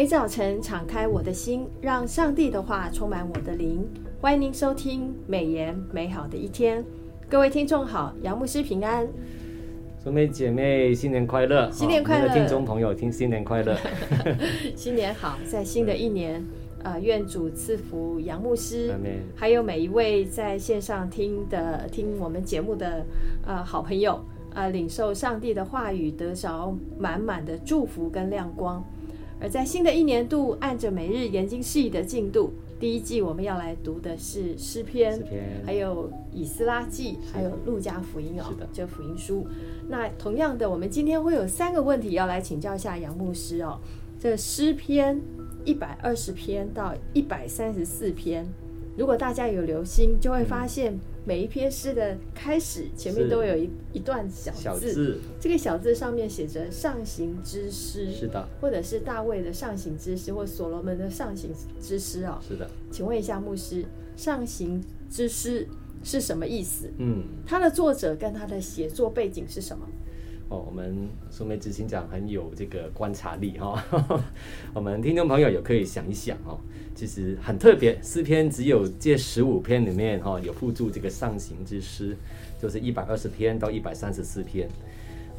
每早晨敞开我的心，让上帝的话充满我的灵。欢迎您收听美言美好的一天。各位听众好，杨牧师平安。兄妹姐妹新年快乐！新年快乐！听众朋友听新年快乐！新年好，在新的一年，呃，愿主赐福杨牧师，还有每一位在线上听的听我们节目的呃好朋友，呃，领受上帝的话语，得着满满的祝福跟亮光。而在新的一年度，按着每日研经释义的进度，第一季我们要来读的是诗篇，诗篇还有以斯拉记，还有路加福音哦，是的，这福音书。那同样的，我们今天会有三个问题要来请教一下杨牧师哦。这诗篇一百二十篇到一百三十四篇，如果大家有留心，就会发现。嗯每一篇诗的开始前面都有一一段小字，小字，这个小字上面写着上行之诗，是的，或者是大卫的上行之诗，或所罗门的上行之诗哦，是的。请问一下牧师，上行之诗是什么意思？嗯，它的作者跟他的写作背景是什么？哦，我们苏梅执行长很有这个观察力哈、哦，我们听众朋友也可以想一想哦，其实很特别，诗篇只有这十五篇里面哈、哦、有附注这个上行之诗，就是一百二十篇到一百三十四篇，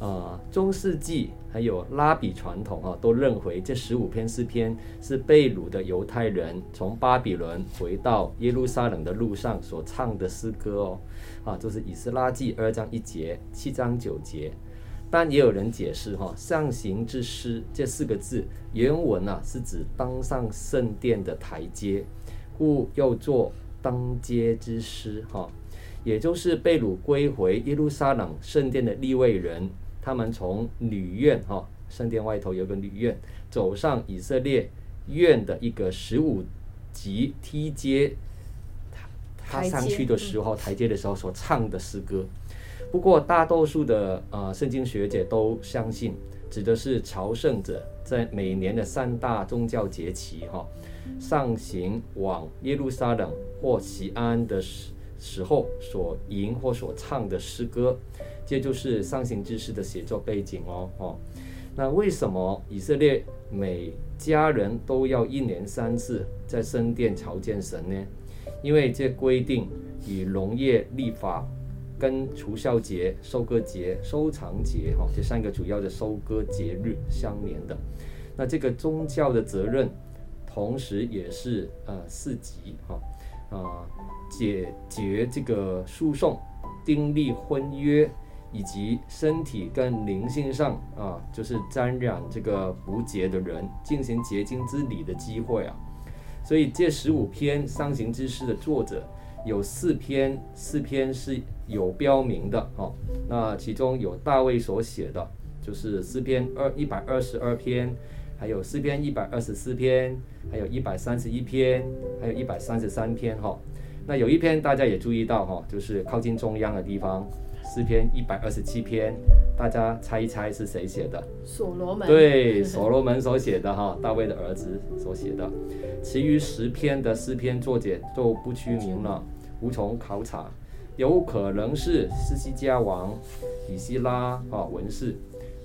啊、呃，中世纪还有拉比传统啊、都认为这十五篇诗篇是被掳的犹太人从巴比伦回到耶路撒冷的路上所唱的诗歌哦，啊，就是以斯拉记二章一节，七章九节。但也有人解释哈，上行之诗这四个字原文啊是指登上圣殿的台阶，故又作登阶之诗哈，也就是被掳归回耶路撒冷圣殿的立位人，他们从女院哈，圣殿外头有个女院，走上以色列院的一个十五级梯阶，他他上去的时候，台阶的时候所唱的诗歌。不过，大多数的呃圣经学者都相信，指的是朝圣者在每年的三大宗教节期哈，上行往耶路撒冷或西安的时时候所吟或所唱的诗歌，这就是上行之诗的写作背景哦。哦，那为什么以色列每家人都要一年三次在圣殿朝见神呢？因为这规定与农业立法。跟除孝节、收割节、收藏节，哈，这三个主要的收割节日相连的。那这个宗教的责任，同时也是呃四级，哈，啊，解决这个诉讼、订立婚约，以及身体跟灵性上啊，就是沾染这个不洁的人进行洁净之礼的机会啊。所以这十五篇上行之诗的作者。有四篇，四篇是有标明的，哦，那其中有大卫所写的，就是诗篇二一百二十二篇，还有诗篇一百二十四篇，还有一百三十一篇，还有一百三十三篇，哈，那有一篇大家也注意到，哈，就是靠近中央的地方。诗篇一百二十七篇，大家猜一猜是谁写的？所罗门。对，所罗门所写的哈，大卫的儿子所写的。其余十篇的诗篇作者就不具名了，无从考察。有可能是斯西加王、以希拉啊文士、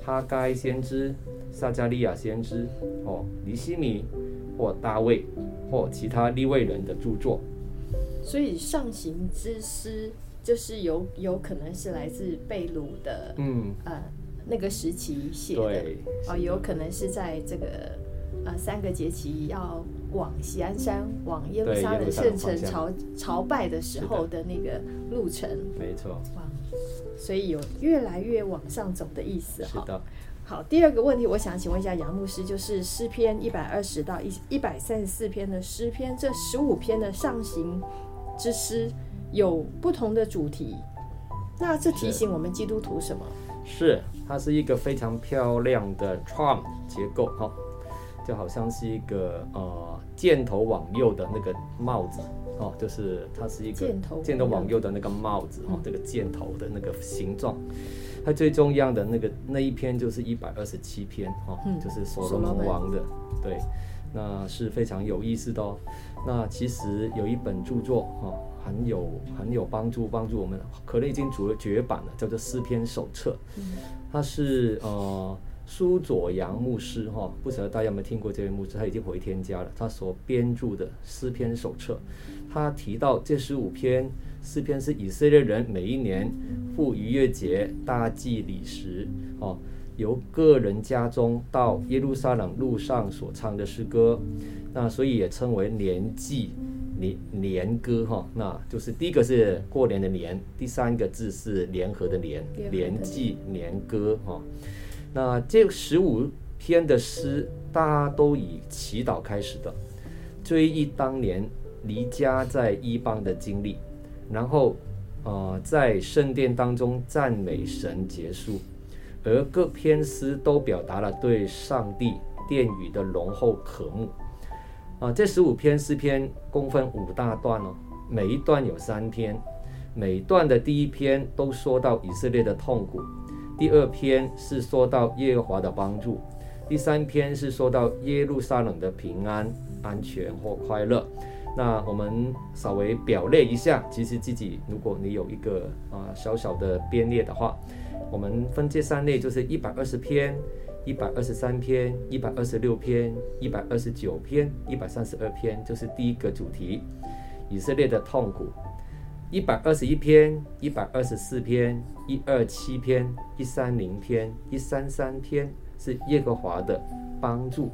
哈该先知、撒加利亚先知、哦尼西米或大卫或其他立位人的著作。所以上行之诗。就是有有可能是来自贝鲁的，嗯，呃，那个时期写的，对，哦，有可能是在这个呃三个节期要往西安山、往耶路撒冷圣城朝朝拜的时候的那个路程，没错，哇，所以有越来越往上走的意思哈。是的。好，第二个问题，我想请问一下杨牧师，就是诗篇一百二十到一一百三十四篇的诗篇，这十五篇的上行之诗。有不同的主题，那这提醒我们基督徒什么？是，它是一个非常漂亮的 charm 结构哈，就好像是一个呃箭头往右的那个帽子哦，就是它是一个箭头箭头往右的那个帽子哦，这个箭头的那个形状。它最重要的那个那一篇就是一百二十七篇哦，就是所罗门王的，对，那是非常有意思的哦。那其实有一本著作哈。很有很有帮助，帮助我们可能已经绝绝版了，叫做诗篇手册。它是呃苏佐扬牧师哈，不晓得大家有没有听过这位牧师？他已经回天家了。他所编著的诗篇手册，他提到这十五篇诗篇是以色列人每一年赴逾越节大祭礼时，哦，由个人家中到耶路撒冷路上所唱的诗歌。那所以也称为年祭年年歌哈。那就是第一个是过年的年，第三个字是联合的联，联祭年歌哈。那这十五篇的诗，大家都以祈祷开始的，追忆当年离家在异邦的经历，然后，呃，在圣殿当中赞美神结束，而各篇诗都表达了对上帝殿宇的浓厚渴慕。啊，这十五篇诗篇共分五大段哦，每一段有三篇，每段的第一篇都说到以色列的痛苦。第二篇是说到耶和华的帮助，第三篇是说到耶路撒冷的平安、安全或快乐。那我们稍微表列一下，其实自己如果你有一个啊小小的编列的话，我们分这三类就是一百二十篇、一百二十三篇、一百二十六篇、一百二十九篇、一百三十二篇，就是第一个主题：以色列的痛苦。一百二十一篇、一百二十四篇、一二七篇、一三零篇、一三三篇是耶和华的帮助，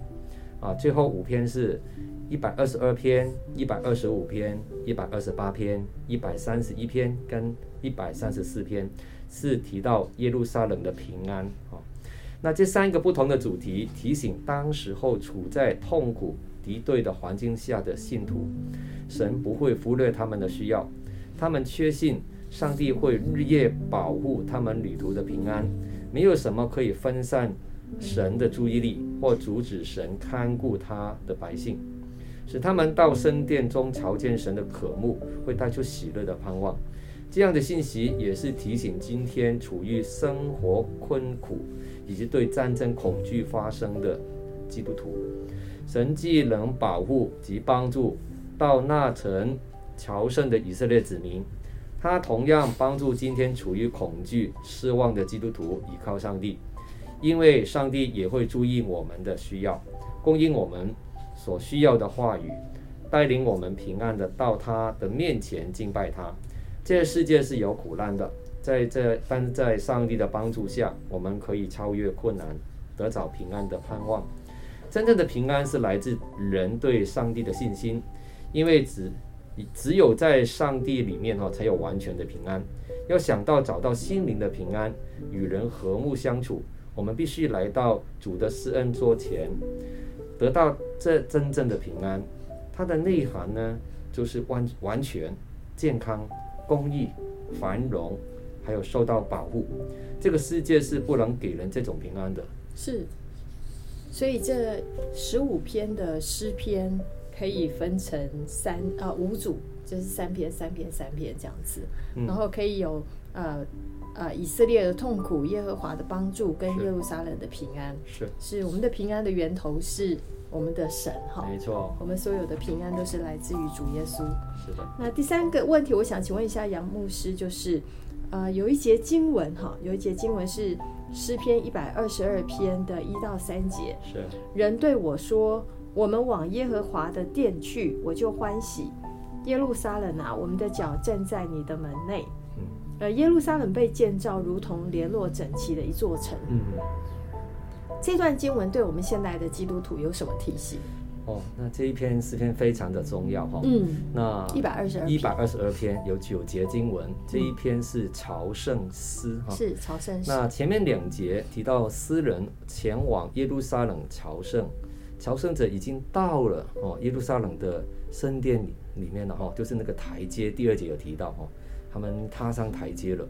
啊，最后五篇是一百二十二篇、一百二十五篇、一百二十八篇、一百三十一篇跟一百三十四篇是提到耶路撒冷的平安，啊，那这三个不同的主题提醒当时候处在痛苦敌对的环境下的信徒，神不会忽略他们的需要。他们确信上帝会日夜保护他们旅途的平安，没有什么可以分散神的注意力或阻止神看顾他的百姓，使他们到圣殿中朝见神的渴慕，会带出喜乐的盼望。这样的信息也是提醒今天处于生活困苦以及对战争恐惧发生的基督徒，神既能保护及帮助到那层。朝圣的以色列子民，他同样帮助今天处于恐惧、失望的基督徒依靠上帝，因为上帝也会注意我们的需要，供应我们所需要的话语，带领我们平安的到他的面前敬拜他。这个世界是有苦难的，在这但在上帝的帮助下，我们可以超越困难，得着平安的盼望。真正的平安是来自人对上帝的信心，因为只。只有在上帝里面哈，才有完全的平安。要想到找到心灵的平安，与人和睦相处，我们必须来到主的施恩桌前，得到这真正的平安。它的内涵呢，就是完完全、健康、公益、繁荣，还有受到保护。这个世界是不能给人这种平安的。是，所以这十五篇的诗篇。可以分成三啊五组，就是三篇三篇三篇这样子，然后可以有呃呃以色列的痛苦、耶和华的帮助跟耶路撒冷的平安，是。是我们的平安的源头是我们的神哈，没错，我们所有的平安都是来自于主耶稣。是的。那第三个问题，我想请问一下杨牧师，就是呃有一节经文哈，有一节经文是诗篇一百二十二篇的一到三节，是。人对我说。我们往耶和华的殿去，我就欢喜。耶路撒冷啊，我们的脚站在你的门内。嗯，呃，耶路撒冷被建造，如同联络整齐的一座城。嗯，这段经文对我们现代的基督徒有什么提醒？哦，那这一篇诗篇非常的重要哈。嗯，那一百二十二一百二十二篇有九节经文，这一篇是朝圣诗哈。是朝圣诗。那前面两节提到诗人前往耶路撒冷朝圣。朝圣者已经到了哦，耶路撒冷的圣殿里里面了哈，就是那个台阶。第二节有提到哈，他们踏上台阶了。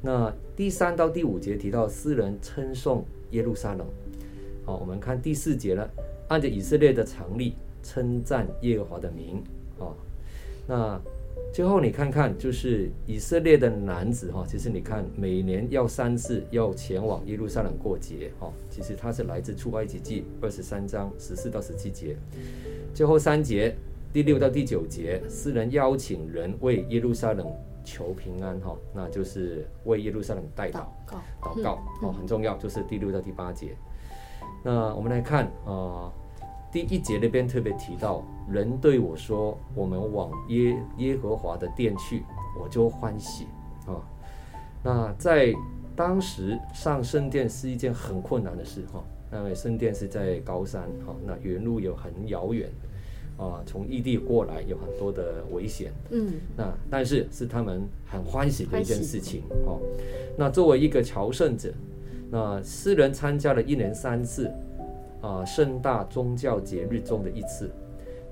那第三到第五节提到诗人称颂耶路撒冷。好，我们看第四节了，按照以色列的常例称赞耶和华的名。哦，那。最后你看看，就是以色列的男子哈，其实你看每年要三次要前往耶路撒冷过节哈，其实他是来自出埃及记二十三章十四到十七节，最后三节第六到第九节，诗人邀请人为耶路撒冷求平安哈，那就是为耶路撒冷代祷祷告。哦，很重要，就是第六到第八节。那我们来看啊、呃，第一节那边特别提到，人对我说：“我们往耶耶和华的殿去，我就欢喜。”啊，那在当时上圣殿是一件很困难的事哈，因为圣殿是在高山哈，那原路又很遥远。啊，从异地过来有很多的危险，嗯，那但是是他们很欢喜的一件事情哦。那作为一个朝圣者，那诗人参加了一年三次啊盛大宗教节日中的一次，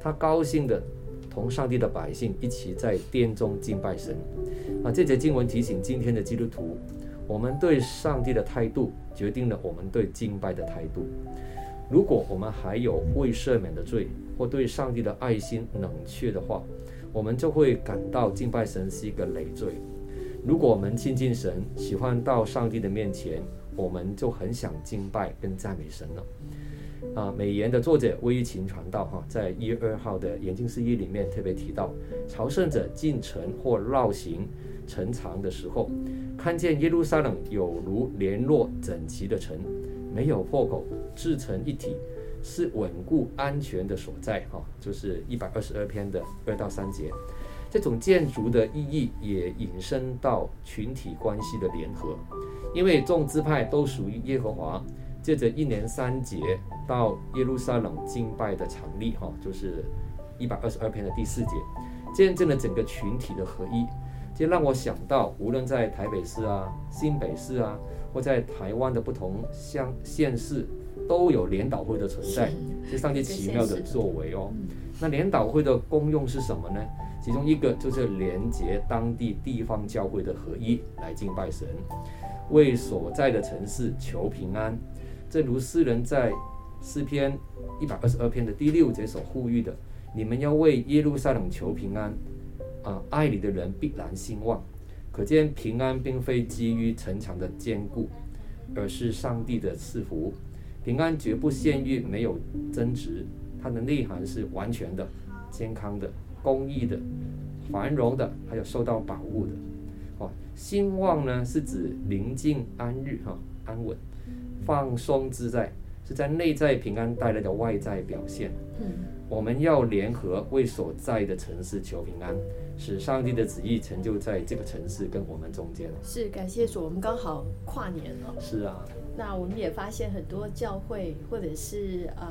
他高兴的同上帝的百姓一起在殿中敬拜神。啊，这节经文提醒今天的基督徒，我们对上帝的态度决定了我们对敬拜的态度。如果我们还有未赦免的罪，或对上帝的爱心冷却的话，我们就会感到敬拜神是一个累赘。如果我们亲近神，喜欢到上帝的面前，我们就很想敬拜跟赞美神了。啊，美言的作者魏一琴传道哈，在一月二号的研经释义里面特别提到，朝圣者进城或绕行城墙的时候，看见耶路撒冷有如联络整齐的城，没有破口，自成一体。是稳固安全的所在，哈，就是一百二十二篇的二到三节，这种建筑的意义也引申到群体关系的联合，因为众支派都属于耶和华，借着一年三节到耶路撒冷敬拜的常例，哈，就是一百二十二篇的第四节，见证了整个群体的合一，这让我想到，无论在台北市啊、新北市啊，或在台湾的不同乡县市。都有联祷会的存在，是上帝奇妙的作为哦。那联祷会的功用是什么呢？其中一个就是连接当地地方教会的合一，来敬拜神，为所在的城市求平安。正如诗人在诗篇一百二十二篇的第六节所呼吁的：“你们要为耶路撒冷求平安，啊，爱你的人必然兴旺。”可见平安并非基于城墙的坚固，而是上帝的赐福。平安绝不限于没有争执，它的内涵是完全的、健康的、公益的、繁荣的，还有受到保护的。哦，兴旺呢是指宁静安逸哈，安稳、放松自在，是在内在平安带来的外在表现。嗯，我们要联合为所在的城市求平安，使上帝的旨意成就在这个城市跟我们中间。是，感谢主，我们刚好跨年了。是啊。那我们也发现很多教会，或者是呃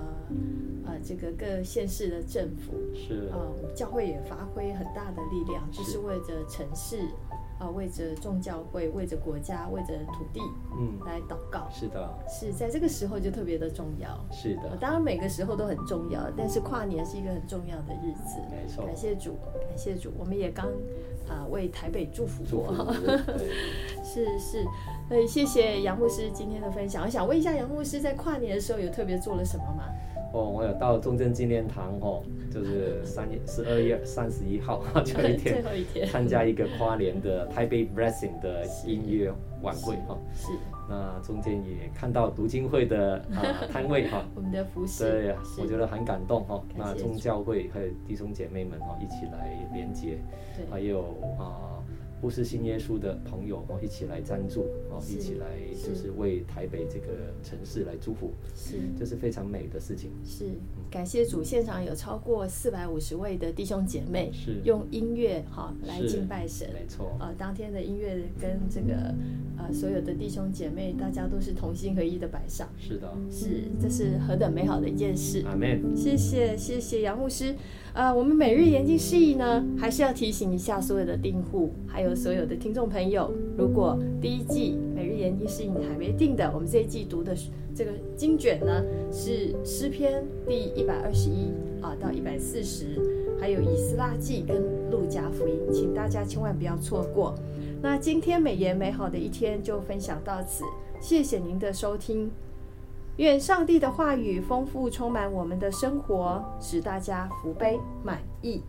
呃这个各县市的政府，是呃教会也发挥很大的力量，就是为着城市，啊、呃，为着众教会，为着国家，为着土地，嗯，来祷告。是的，是在这个时候就特别的重要。是的，呃、当然每个时候都很重要，但是跨年是一个很重要的日子。没错，感谢主，感谢主，我们也刚啊、呃、为台北祝福过。是是。所以谢谢杨牧师今天的分享。我想问一下，杨牧师在跨年的时候有特别做了什么吗？哦，我有到中正纪念堂哦，就是三月十二月三十一号 这一天，最后一天参加一个跨年的台北 Blessing 的音乐晚会哈。是。那中间也看到读经会的啊 摊位哈。我们的服侍。对，我觉得很感动哈。那宗教会还有弟兄姐妹们哈一起来连接，还有啊。不是信耶稣的朋友哦，一起来赞助哦，一起来就是为台北这个城市来祝福，是，这是非常美的事情。是，感谢主，现场有超过四百五十位的弟兄姐妹，是用音乐哈来敬拜神，没错。呃，当天的音乐跟这个呃所有的弟兄姐妹，大家都是同心合一的摆上。是的，是，这是何等美好的一件事。阿门。谢谢，谢谢杨牧师。呃，我们每日研经释义呢，还是要提醒一下所有的订户，还有所有的听众朋友，如果第一季每日研经是你还没订的，我们这一季读的这个经卷呢，是诗篇第一百二十一啊到一百四十，还有以斯拉记跟路加福音，请大家千万不要错过。那今天美言美好的一天就分享到此，谢谢您的收听。愿上帝的话语丰富充满我们的生活，使大家福杯满溢。